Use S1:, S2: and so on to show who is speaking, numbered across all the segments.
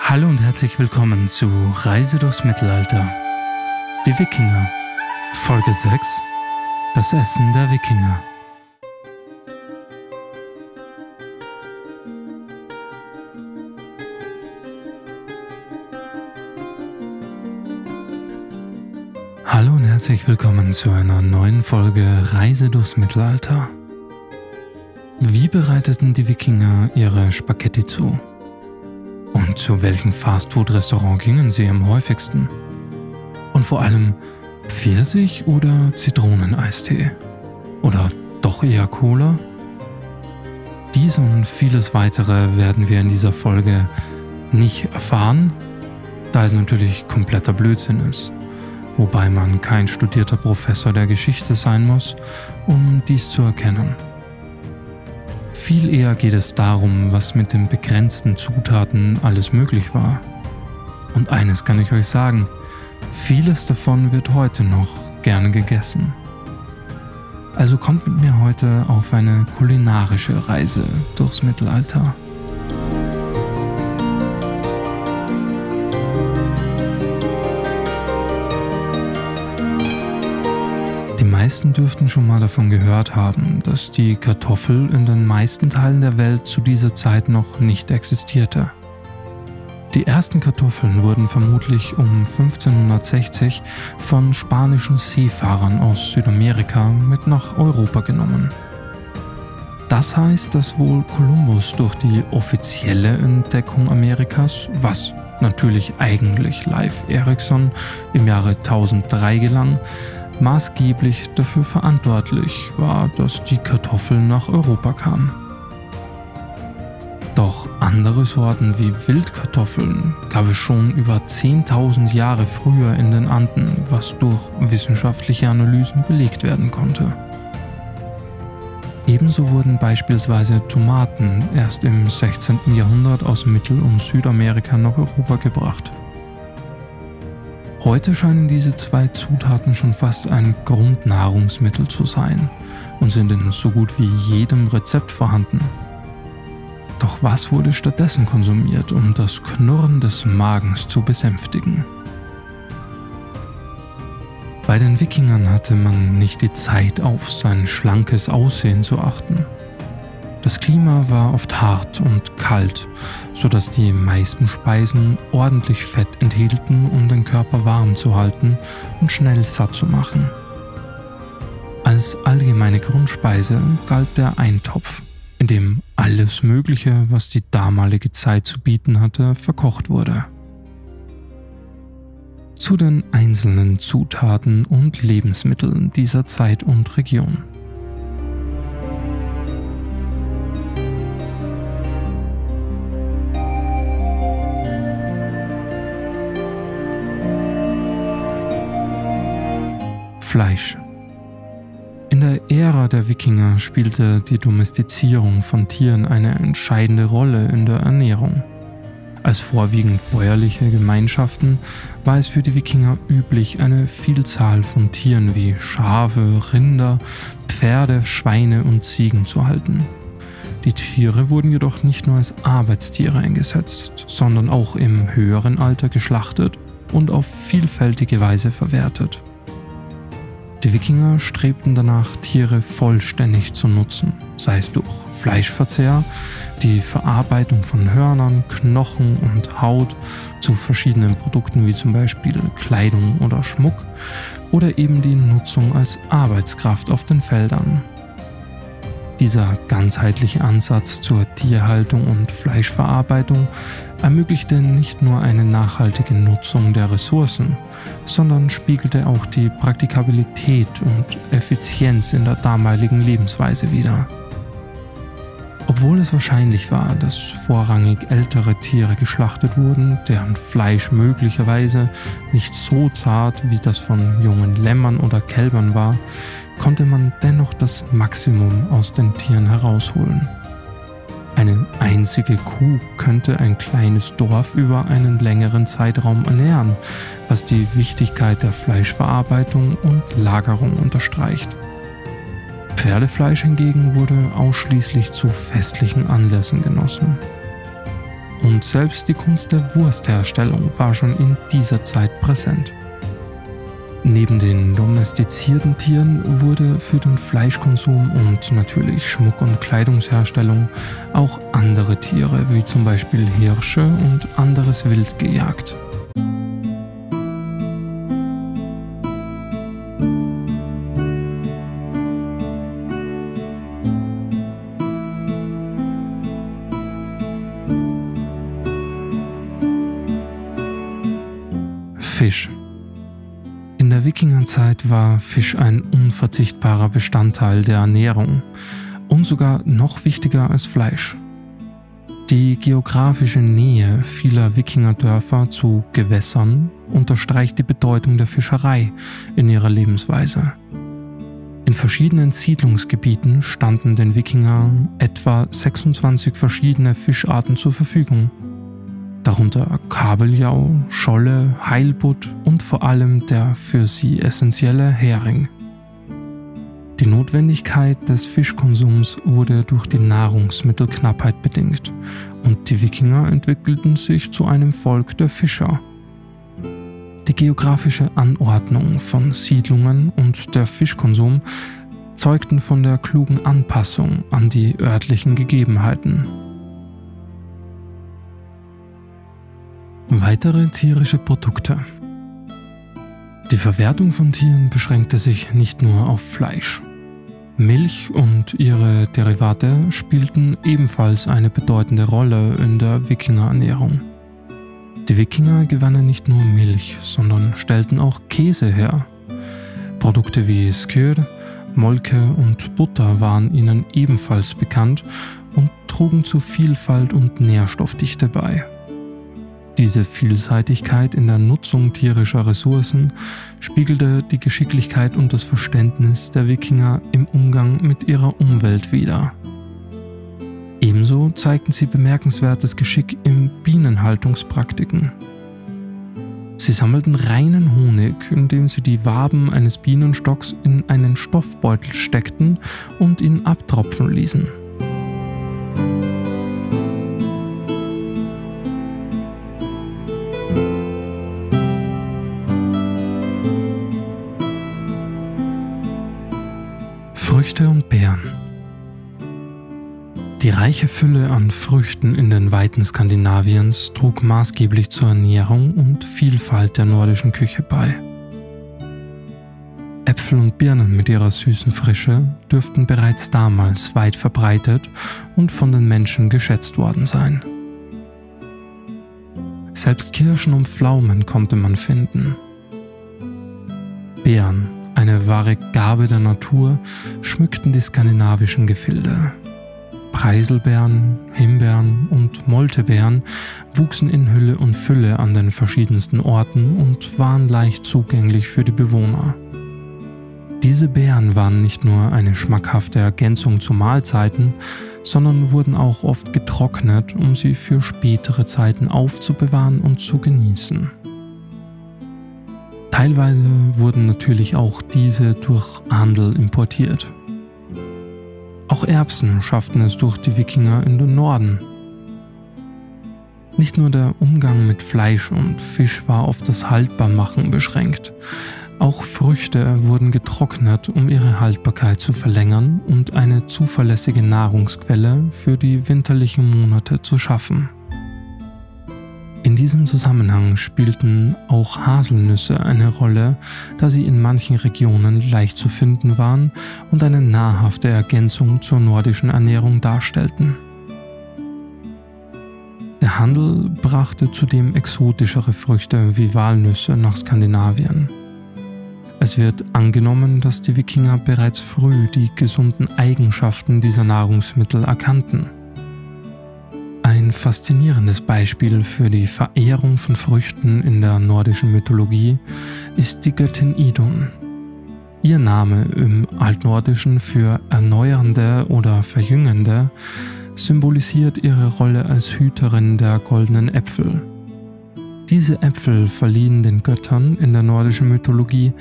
S1: Hallo und herzlich willkommen zu Reise durchs Mittelalter. Die Wikinger. Folge 6. Das Essen der Wikinger. Hallo und herzlich willkommen zu einer neuen Folge Reise durchs Mittelalter. Wie bereiteten die Wikinger ihre Spaghetti zu? Und zu welchem Fastfood-Restaurant gingen sie am häufigsten? Und vor allem Pfirsich- oder Zitroneneistee? Oder doch eher Cola? Dies und vieles weitere werden wir in dieser Folge nicht erfahren, da es natürlich kompletter Blödsinn ist, wobei man kein studierter Professor der Geschichte sein muss, um dies zu erkennen. Viel eher geht es darum, was mit den begrenzten Zutaten alles möglich war. Und eines kann ich euch sagen, vieles davon wird heute noch gern gegessen. Also kommt mit mir heute auf eine kulinarische Reise durchs Mittelalter. Meisten dürften schon mal davon gehört haben, dass die Kartoffel in den meisten Teilen der Welt zu dieser Zeit noch nicht existierte. Die ersten Kartoffeln wurden vermutlich um 1560 von spanischen Seefahrern aus Südamerika mit nach Europa genommen. Das heißt, dass wohl Kolumbus durch die offizielle Entdeckung Amerikas, was natürlich eigentlich Leif Erikson im Jahre 1003 gelang, maßgeblich dafür verantwortlich war, dass die Kartoffeln nach Europa kamen. Doch andere Sorten wie Wildkartoffeln gab es schon über 10.000 Jahre früher in den Anden, was durch wissenschaftliche Analysen belegt werden konnte. Ebenso wurden beispielsweise Tomaten erst im 16. Jahrhundert aus Mittel- und Südamerika nach Europa gebracht. Heute scheinen diese zwei Zutaten schon fast ein Grundnahrungsmittel zu sein und sind in so gut wie jedem Rezept vorhanden. Doch was wurde stattdessen konsumiert, um das Knurren des Magens zu besänftigen? Bei den Wikingern hatte man nicht die Zeit, auf sein schlankes Aussehen zu achten. Das Klima war oft hart und kalt, sodass die meisten Speisen ordentlich Fett enthielten, um den Körper warm zu halten und schnell satt zu machen. Als allgemeine Grundspeise galt der Eintopf, in dem alles Mögliche, was die damalige Zeit zu bieten hatte, verkocht wurde. Zu den einzelnen Zutaten und Lebensmitteln dieser Zeit und Region. Fleisch. In der Ära der Wikinger spielte die Domestizierung von Tieren eine entscheidende Rolle in der Ernährung. Als vorwiegend bäuerliche Gemeinschaften war es für die Wikinger üblich, eine Vielzahl von Tieren wie Schafe, Rinder, Pferde, Schweine und Ziegen zu halten. Die Tiere wurden jedoch nicht nur als Arbeitstiere eingesetzt, sondern auch im höheren Alter geschlachtet und auf vielfältige Weise verwertet. Die Wikinger strebten danach, Tiere vollständig zu nutzen, sei es durch Fleischverzehr, die Verarbeitung von Hörnern, Knochen und Haut zu verschiedenen Produkten wie zum Beispiel Kleidung oder Schmuck oder eben die Nutzung als Arbeitskraft auf den Feldern. Dieser ganzheitliche Ansatz zur Tierhaltung und Fleischverarbeitung ermöglichte nicht nur eine nachhaltige Nutzung der Ressourcen, sondern spiegelte auch die Praktikabilität und Effizienz in der damaligen Lebensweise wider. Obwohl es wahrscheinlich war, dass vorrangig ältere Tiere geschlachtet wurden, deren Fleisch möglicherweise nicht so zart wie das von jungen Lämmern oder Kälbern war, konnte man dennoch das Maximum aus den Tieren herausholen. Eine einzige Kuh könnte ein kleines Dorf über einen längeren Zeitraum ernähren, was die Wichtigkeit der Fleischverarbeitung und Lagerung unterstreicht. Pferdefleisch hingegen wurde ausschließlich zu festlichen Anlässen genossen. und selbst die Kunst der Wurstherstellung war schon in dieser Zeit präsent. Neben den domestizierten Tieren wurde für den Fleischkonsum und natürlich Schmuck- und Kleidungsherstellung auch andere Tiere wie zum Beispiel Hirsche und anderes Wild gejagt. Fisch. In der Wikingerzeit war Fisch ein unverzichtbarer Bestandteil der Ernährung und sogar noch wichtiger als Fleisch. Die geografische Nähe vieler Wikingerdörfer zu Gewässern unterstreicht die Bedeutung der Fischerei in ihrer Lebensweise. In verschiedenen Siedlungsgebieten standen den Wikingern etwa 26 verschiedene Fischarten zur Verfügung darunter Kabeljau, Scholle, Heilbutt und vor allem der für sie essentielle Hering. Die Notwendigkeit des Fischkonsums wurde durch die Nahrungsmittelknappheit bedingt und die Wikinger entwickelten sich zu einem Volk der Fischer. Die geografische Anordnung von Siedlungen und der Fischkonsum zeugten von der klugen Anpassung an die örtlichen Gegebenheiten. Weitere tierische Produkte. Die Verwertung von Tieren beschränkte sich nicht nur auf Fleisch. Milch und ihre Derivate spielten ebenfalls eine bedeutende Rolle in der Wikingerernährung. Die Wikinger gewannen nicht nur Milch, sondern stellten auch Käse her. Produkte wie Skyr, Molke und Butter waren ihnen ebenfalls bekannt und trugen zu Vielfalt und Nährstoffdichte bei. Diese Vielseitigkeit in der Nutzung tierischer Ressourcen spiegelte die Geschicklichkeit und das Verständnis der Wikinger im Umgang mit ihrer Umwelt wider. Ebenso zeigten sie bemerkenswertes Geschick in Bienenhaltungspraktiken. Sie sammelten reinen Honig, indem sie die Waben eines Bienenstocks in einen Stoffbeutel steckten und ihn abtropfen ließen. Reiche Fülle an Früchten in den Weiten Skandinaviens trug maßgeblich zur Ernährung und Vielfalt der nordischen Küche bei. Äpfel und Birnen mit ihrer süßen Frische dürften bereits damals weit verbreitet und von den Menschen geschätzt worden sein. Selbst Kirschen und Pflaumen konnte man finden. Beeren eine wahre Gabe der Natur, schmückten die skandinavischen Gefilde. Preiselbeeren, Himbeeren und Moltebeeren wuchsen in Hülle und Fülle an den verschiedensten Orten und waren leicht zugänglich für die Bewohner. Diese Beeren waren nicht nur eine schmackhafte Ergänzung zu Mahlzeiten, sondern wurden auch oft getrocknet, um sie für spätere Zeiten aufzubewahren und zu genießen. Teilweise wurden natürlich auch diese durch Handel importiert. Auch Erbsen schafften es durch die Wikinger in den Norden. Nicht nur der Umgang mit Fleisch und Fisch war auf das Haltbarmachen beschränkt, auch Früchte wurden getrocknet, um ihre Haltbarkeit zu verlängern und eine zuverlässige Nahrungsquelle für die winterlichen Monate zu schaffen. In diesem Zusammenhang spielten auch Haselnüsse eine Rolle, da sie in manchen Regionen leicht zu finden waren und eine nahrhafte Ergänzung zur nordischen Ernährung darstellten. Der Handel brachte zudem exotischere Früchte wie Walnüsse nach Skandinavien. Es wird angenommen, dass die Wikinger bereits früh die gesunden Eigenschaften dieser Nahrungsmittel erkannten. Ein faszinierendes Beispiel für die Verehrung von Früchten in der nordischen Mythologie ist die Göttin Idun. Ihr Name im Altnordischen für erneuernde oder verjüngende symbolisiert ihre Rolle als Hüterin der goldenen Äpfel. Diese Äpfel verliehen den Göttern in der nordischen Mythologie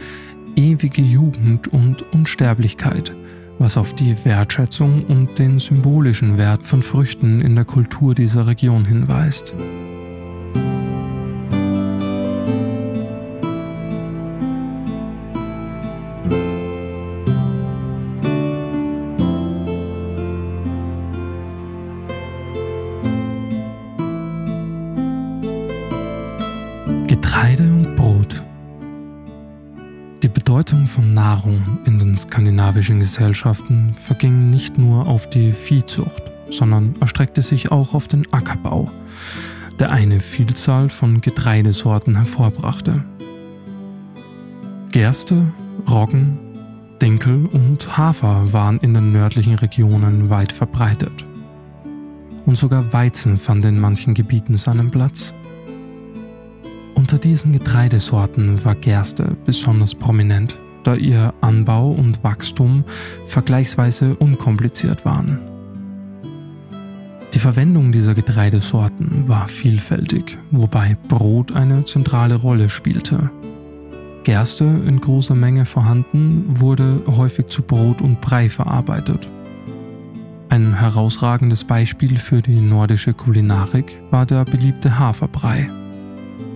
S1: ewige Jugend und Unsterblichkeit was auf die Wertschätzung und den symbolischen Wert von Früchten in der Kultur dieser Region hinweist. Bedeutung von Nahrung in den skandinavischen Gesellschaften verging nicht nur auf die Viehzucht, sondern erstreckte sich auch auf den Ackerbau, der eine Vielzahl von Getreidesorten hervorbrachte. Gerste, Roggen, Dinkel und Hafer waren in den nördlichen Regionen weit verbreitet. Und sogar Weizen fand in manchen Gebieten seinen Platz. Unter diesen Getreidesorten war Gerste besonders prominent, da ihr Anbau und Wachstum vergleichsweise unkompliziert waren. Die Verwendung dieser Getreidesorten war vielfältig, wobei Brot eine zentrale Rolle spielte. Gerste in großer Menge vorhanden wurde häufig zu Brot und Brei verarbeitet. Ein herausragendes Beispiel für die nordische Kulinarik war der beliebte Haferbrei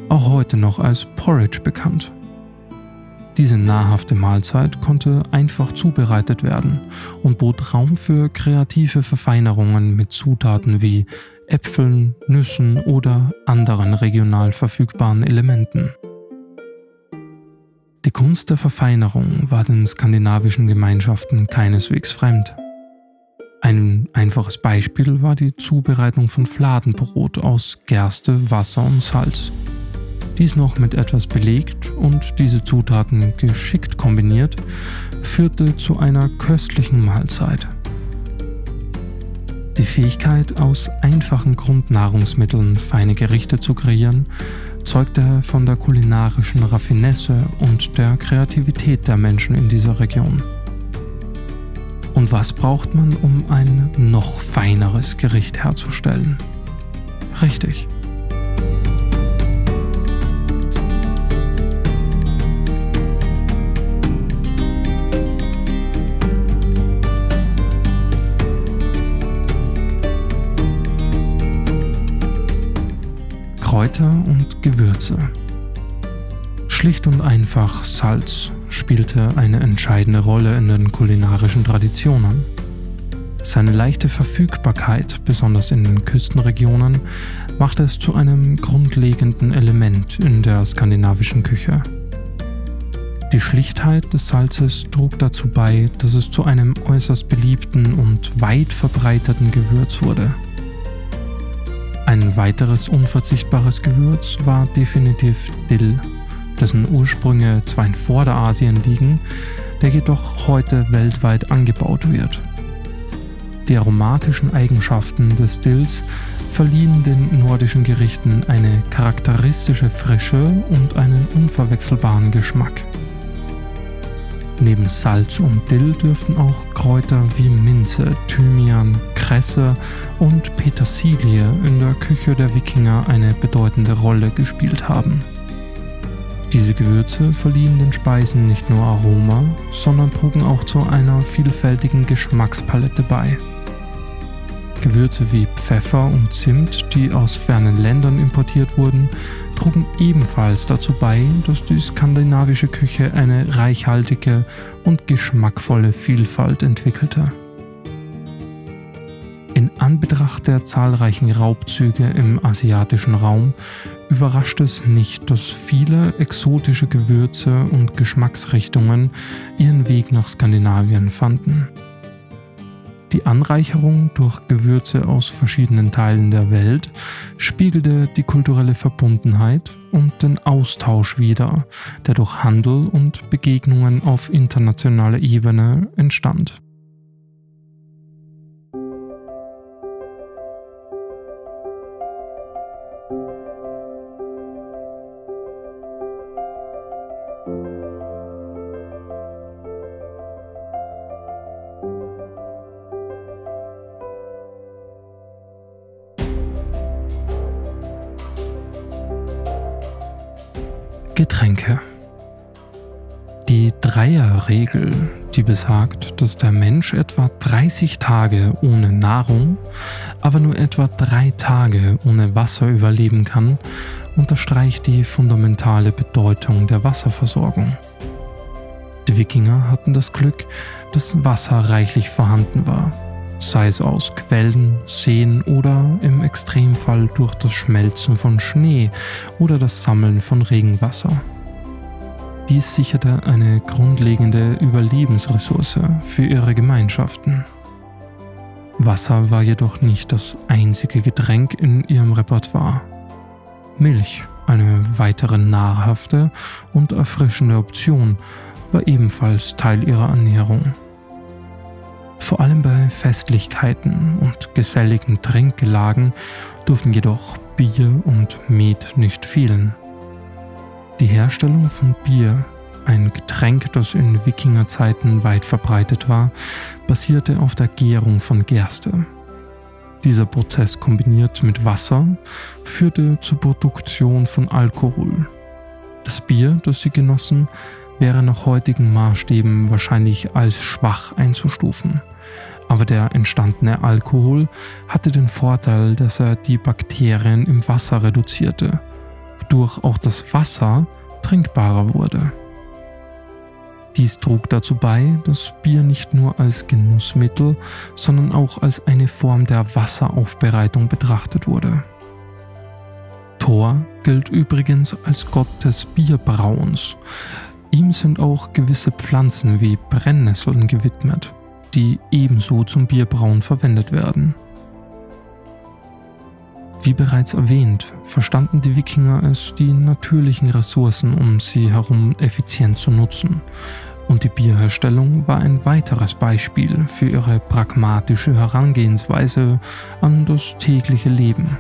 S1: auch heute noch als Porridge bekannt. Diese nahrhafte Mahlzeit konnte einfach zubereitet werden und bot Raum für kreative Verfeinerungen mit Zutaten wie Äpfeln, Nüssen oder anderen regional verfügbaren Elementen. Die Kunst der Verfeinerung war den skandinavischen Gemeinschaften keineswegs fremd. Ein einfaches Beispiel war die Zubereitung von Fladenbrot aus Gerste, Wasser und Salz dies noch mit etwas belegt und diese Zutaten geschickt kombiniert, führte zu einer köstlichen Mahlzeit. Die Fähigkeit, aus einfachen Grundnahrungsmitteln feine Gerichte zu kreieren, zeugte von der kulinarischen Raffinesse und der Kreativität der Menschen in dieser Region. Und was braucht man, um ein noch feineres Gericht herzustellen? Richtig, Kräuter und Gewürze. Schlicht und einfach Salz spielte eine entscheidende Rolle in den kulinarischen Traditionen. Seine leichte Verfügbarkeit, besonders in den Küstenregionen, machte es zu einem grundlegenden Element in der skandinavischen Küche. Die Schlichtheit des Salzes trug dazu bei, dass es zu einem äußerst beliebten und weit verbreiteten Gewürz wurde. Ein weiteres unverzichtbares Gewürz war definitiv Dill, dessen Ursprünge zwar in Vorderasien liegen, der jedoch heute weltweit angebaut wird. Die aromatischen Eigenschaften des Dills verliehen den nordischen Gerichten eine charakteristische Frische und einen unverwechselbaren Geschmack. Neben Salz und Dill dürften auch Kräuter wie Minze, Thymian, Kresse und Petersilie in der Küche der Wikinger eine bedeutende Rolle gespielt haben. Diese Gewürze verliehen den Speisen nicht nur Aroma, sondern trugen auch zu einer vielfältigen Geschmackspalette bei. Gewürze wie Pfeffer und Zimt, die aus fernen Ländern importiert wurden, trugen ebenfalls dazu bei, dass die skandinavische Küche eine reichhaltige und geschmackvolle Vielfalt entwickelte. In Anbetracht der zahlreichen Raubzüge im asiatischen Raum überrascht es nicht, dass viele exotische Gewürze und Geschmacksrichtungen ihren Weg nach Skandinavien fanden. Die Anreicherung durch Gewürze aus verschiedenen Teilen der Welt spiegelte die kulturelle Verbundenheit und den Austausch wider, der durch Handel und Begegnungen auf internationaler Ebene entstand. Getränke. Die Dreierregel, die besagt, dass der Mensch etwa 30 Tage ohne Nahrung, aber nur etwa drei Tage ohne Wasser überleben kann, unterstreicht die fundamentale Bedeutung der Wasserversorgung. Die Wikinger hatten das Glück, dass Wasser reichlich vorhanden war, sei es aus Quellen, Seen oder im Extremfall durch das Schmelzen von Schnee oder das Sammeln von Regenwasser. Dies sicherte eine grundlegende Überlebensressource für ihre Gemeinschaften. Wasser war jedoch nicht das einzige Getränk in ihrem Repertoire. Milch, eine weitere nahrhafte und erfrischende Option, war ebenfalls Teil ihrer Ernährung. Vor allem bei Festlichkeiten und geselligen Trinkgelagen durften jedoch Bier und Met nicht fehlen. Die Herstellung von Bier, ein Getränk, das in Wikingerzeiten weit verbreitet war, basierte auf der Gärung von Gerste. Dieser Prozess kombiniert mit Wasser führte zur Produktion von Alkohol. Das Bier, das sie genossen, wäre nach heutigen Maßstäben wahrscheinlich als schwach einzustufen. Aber der entstandene Alkohol hatte den Vorteil, dass er die Bakterien im Wasser reduzierte wodurch auch das Wasser trinkbarer wurde. Dies trug dazu bei, dass Bier nicht nur als Genussmittel, sondern auch als eine Form der Wasseraufbereitung betrachtet wurde. Thor gilt übrigens als Gott des Bierbrauens. Ihm sind auch gewisse Pflanzen wie Brennnesseln gewidmet, die ebenso zum Bierbrauen verwendet werden. Wie bereits erwähnt, verstanden die Wikinger es, die natürlichen Ressourcen um sie herum effizient zu nutzen. Und die Bierherstellung war ein weiteres Beispiel für ihre pragmatische Herangehensweise an das tägliche Leben.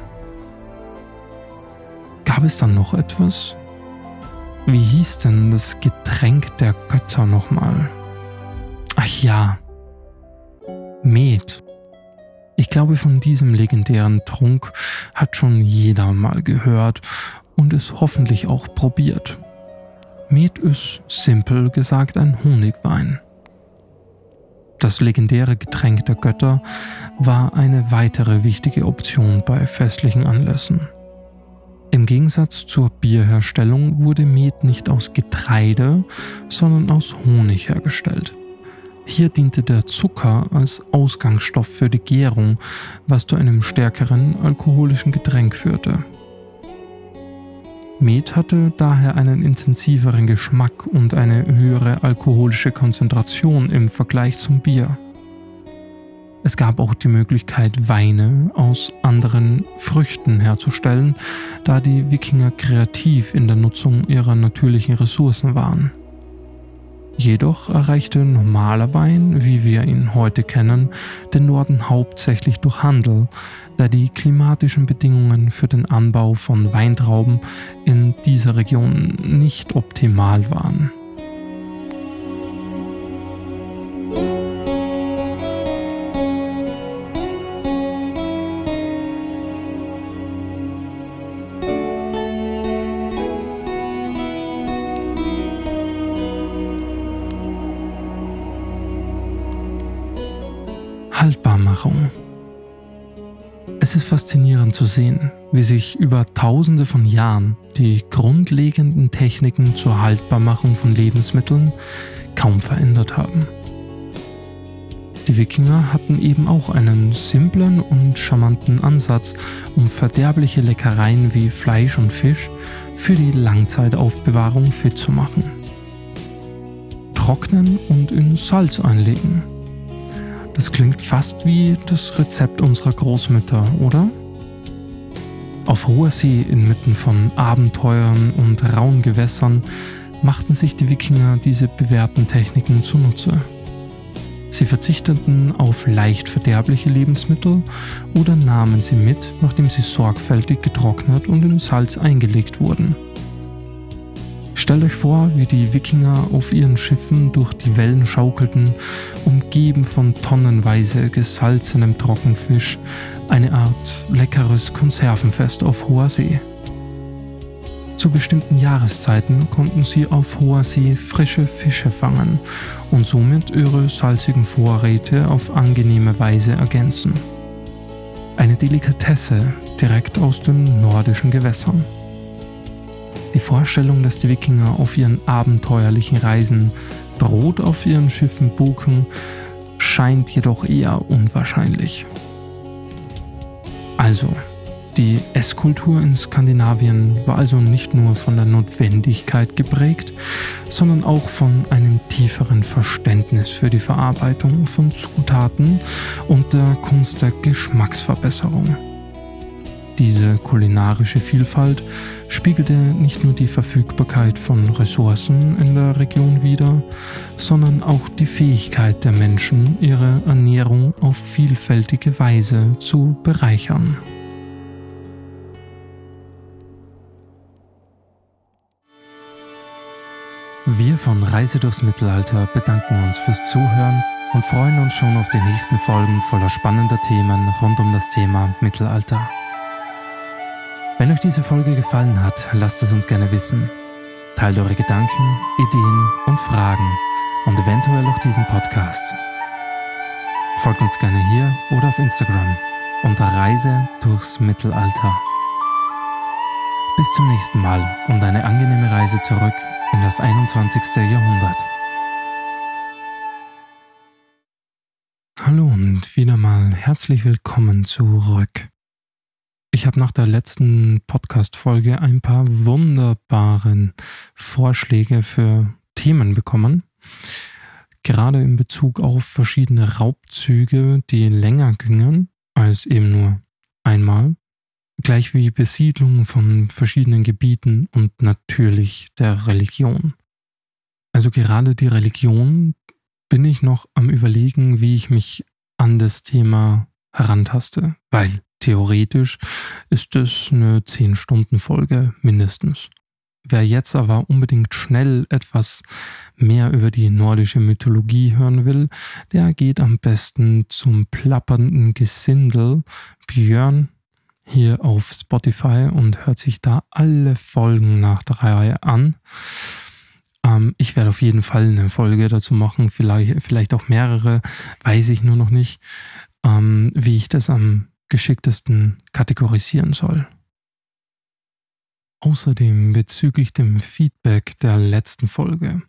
S1: Gab es dann noch etwas? Wie hieß denn das Getränk der Götter nochmal? Ach ja, Met. Ich glaube, von diesem legendären Trunk hat schon jeder mal gehört und es hoffentlich auch probiert. Met ist simpel gesagt ein Honigwein. Das legendäre Getränk der Götter war eine weitere wichtige Option bei festlichen Anlässen. Im Gegensatz zur Bierherstellung wurde Met nicht aus Getreide, sondern aus Honig hergestellt. Hier diente der Zucker als Ausgangsstoff für die Gärung, was zu einem stärkeren alkoholischen Getränk führte. Met hatte daher einen intensiveren Geschmack und eine höhere alkoholische Konzentration im Vergleich zum Bier. Es gab auch die Möglichkeit, Weine aus anderen Früchten herzustellen, da die Wikinger kreativ in der Nutzung ihrer natürlichen Ressourcen waren. Jedoch erreichte normaler Wein, wie wir ihn heute kennen, den Norden hauptsächlich durch Handel, da die klimatischen Bedingungen für den Anbau von Weintrauben in dieser Region nicht optimal waren. Faszinierend zu sehen, wie sich über tausende von Jahren die grundlegenden Techniken zur Haltbarmachung von Lebensmitteln kaum verändert haben. Die Wikinger hatten eben auch einen simplen und charmanten Ansatz, um verderbliche Leckereien wie Fleisch und Fisch für die Langzeitaufbewahrung fit zu machen. Trocknen und in Salz einlegen das klingt fast wie das Rezept unserer Großmütter, oder? Auf hoher See inmitten von Abenteuern und rauen Gewässern machten sich die Wikinger diese bewährten Techniken zunutze. Sie verzichteten auf leicht verderbliche Lebensmittel oder nahmen sie mit, nachdem sie sorgfältig getrocknet und in Salz eingelegt wurden. Stellt euch vor, wie die Wikinger auf ihren Schiffen durch die Wellen schaukelten, umgeben von tonnenweise gesalzenem Trockenfisch, eine Art leckeres Konservenfest auf hoher See. Zu bestimmten Jahreszeiten konnten sie auf hoher See frische Fische fangen und somit ihre salzigen Vorräte auf angenehme Weise ergänzen. Eine Delikatesse direkt aus den nordischen Gewässern. Die Vorstellung, dass die Wikinger auf ihren abenteuerlichen Reisen Brot auf ihren Schiffen buchen, scheint jedoch eher unwahrscheinlich. Also, die Esskultur in Skandinavien war also nicht nur von der Notwendigkeit geprägt, sondern auch von einem tieferen Verständnis für die Verarbeitung von Zutaten und der Kunst der Geschmacksverbesserung. Diese kulinarische Vielfalt spiegelte nicht nur die Verfügbarkeit von Ressourcen in der Region wider, sondern auch die Fähigkeit der Menschen, ihre Ernährung auf vielfältige Weise zu bereichern. Wir von Reise durchs Mittelalter bedanken uns fürs Zuhören und freuen uns schon auf die nächsten Folgen voller spannender Themen rund um das Thema Mittelalter. Wenn euch diese Folge gefallen hat, lasst es uns gerne wissen. Teilt eure Gedanken, Ideen und Fragen und eventuell auch diesen Podcast. Folgt uns gerne hier oder auf Instagram unter Reise durchs Mittelalter. Bis zum nächsten Mal und eine angenehme Reise zurück in das 21. Jahrhundert. Hallo und wieder mal herzlich willkommen zurück. Ich habe nach der letzten Podcast-Folge ein paar wunderbaren Vorschläge für Themen bekommen. Gerade in Bezug auf verschiedene Raubzüge, die länger gingen als eben nur einmal. Gleich wie Besiedlung von verschiedenen Gebieten und natürlich der Religion. Also gerade die Religion bin ich noch am Überlegen, wie ich mich an das Thema herantaste, weil Theoretisch ist es eine 10-Stunden-Folge mindestens. Wer jetzt aber unbedingt schnell etwas mehr über die nordische Mythologie hören will, der geht am besten zum plappernden Gesindel Björn hier auf Spotify und hört sich da alle Folgen nach der Reihe an. Ähm, ich werde auf jeden Fall eine Folge dazu machen, vielleicht, vielleicht auch mehrere, weiß ich nur noch nicht, ähm, wie ich das am geschicktesten kategorisieren soll. Außerdem bezüglich dem Feedback der letzten Folge.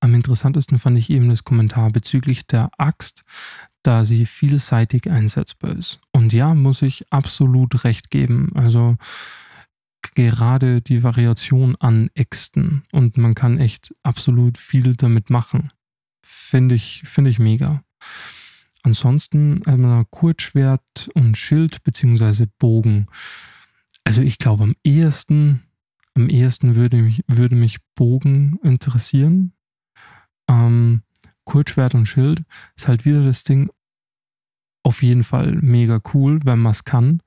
S1: Am interessantesten fand ich eben das Kommentar bezüglich der Axt, da sie vielseitig einsetzbar ist. Und ja, muss ich absolut recht geben. Also gerade die Variation an Äxten und man kann echt absolut viel damit machen. Finde ich, finde ich mega. Ansonsten einmal Kurzschwert und Schild beziehungsweise Bogen. Also ich glaube am ehesten, am ehesten würde mich, würde mich Bogen interessieren. Ähm, Kurzschwert und Schild ist halt wieder das Ding. Auf jeden Fall mega cool, wenn man es kann,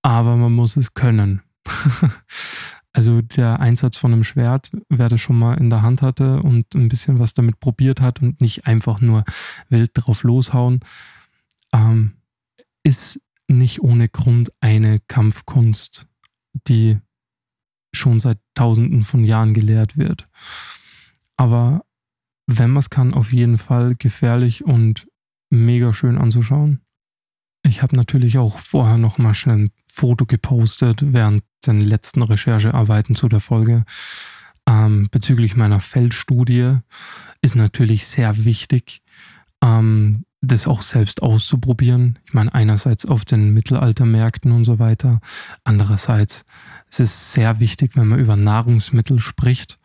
S1: aber man muss es können. Also der Einsatz von einem Schwert, wer das schon mal in der Hand hatte und ein bisschen was damit probiert hat und nicht einfach nur wild drauf loshauen, ähm, ist nicht ohne Grund eine Kampfkunst, die schon seit Tausenden von Jahren gelehrt wird. Aber wenn man es kann, auf jeden Fall gefährlich und mega schön anzuschauen. Ich habe natürlich auch vorher noch mal schnell ein Foto gepostet während den letzten Recherchearbeiten zu der Folge. Ähm, bezüglich meiner Feldstudie ist natürlich sehr wichtig, ähm, das auch selbst auszuprobieren. Ich meine, einerseits auf den Mittelaltermärkten und so weiter. Andererseits ist es sehr wichtig, wenn man über Nahrungsmittel spricht,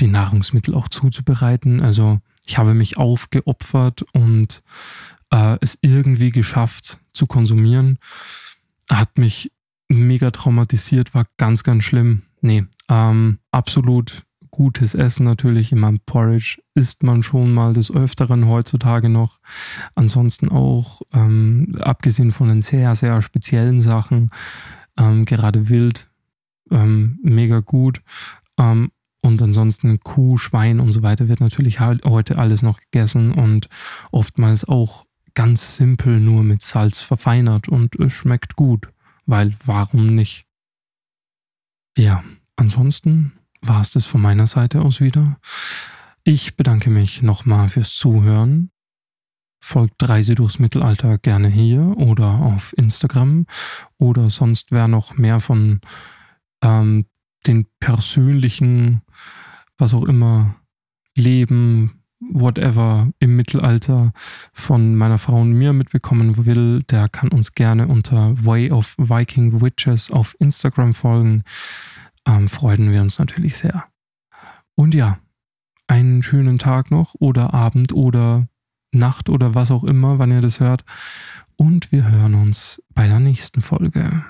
S1: die Nahrungsmittel auch zuzubereiten. Also ich habe mich aufgeopfert und äh, es irgendwie geschafft zu konsumieren. Hat mich mega traumatisiert, war ganz, ganz schlimm. Nee, ähm, absolut gutes Essen natürlich. Meinem Porridge isst man schon mal des Öfteren heutzutage noch. Ansonsten auch, ähm, abgesehen von den sehr, sehr speziellen Sachen, ähm, gerade wild, ähm, mega gut. Ähm, und ansonsten Kuh, Schwein und so weiter wird natürlich heute alles noch gegessen und oftmals auch ganz simpel nur mit Salz verfeinert und es schmeckt gut, weil warum nicht? Ja, ansonsten war es das von meiner Seite aus wieder. Ich bedanke mich nochmal fürs Zuhören. Folgt Reise durchs Mittelalter gerne hier oder auf Instagram oder sonst wer noch mehr von ähm, den persönlichen, was auch immer, Leben, whatever im Mittelalter von meiner Frau und mir mitbekommen will, der kann uns gerne unter Way of Viking Witches auf Instagram folgen. Ähm, freuen wir uns natürlich sehr. Und ja, einen schönen Tag noch oder Abend oder Nacht oder was auch immer, wann ihr das hört. Und wir hören uns bei der nächsten Folge.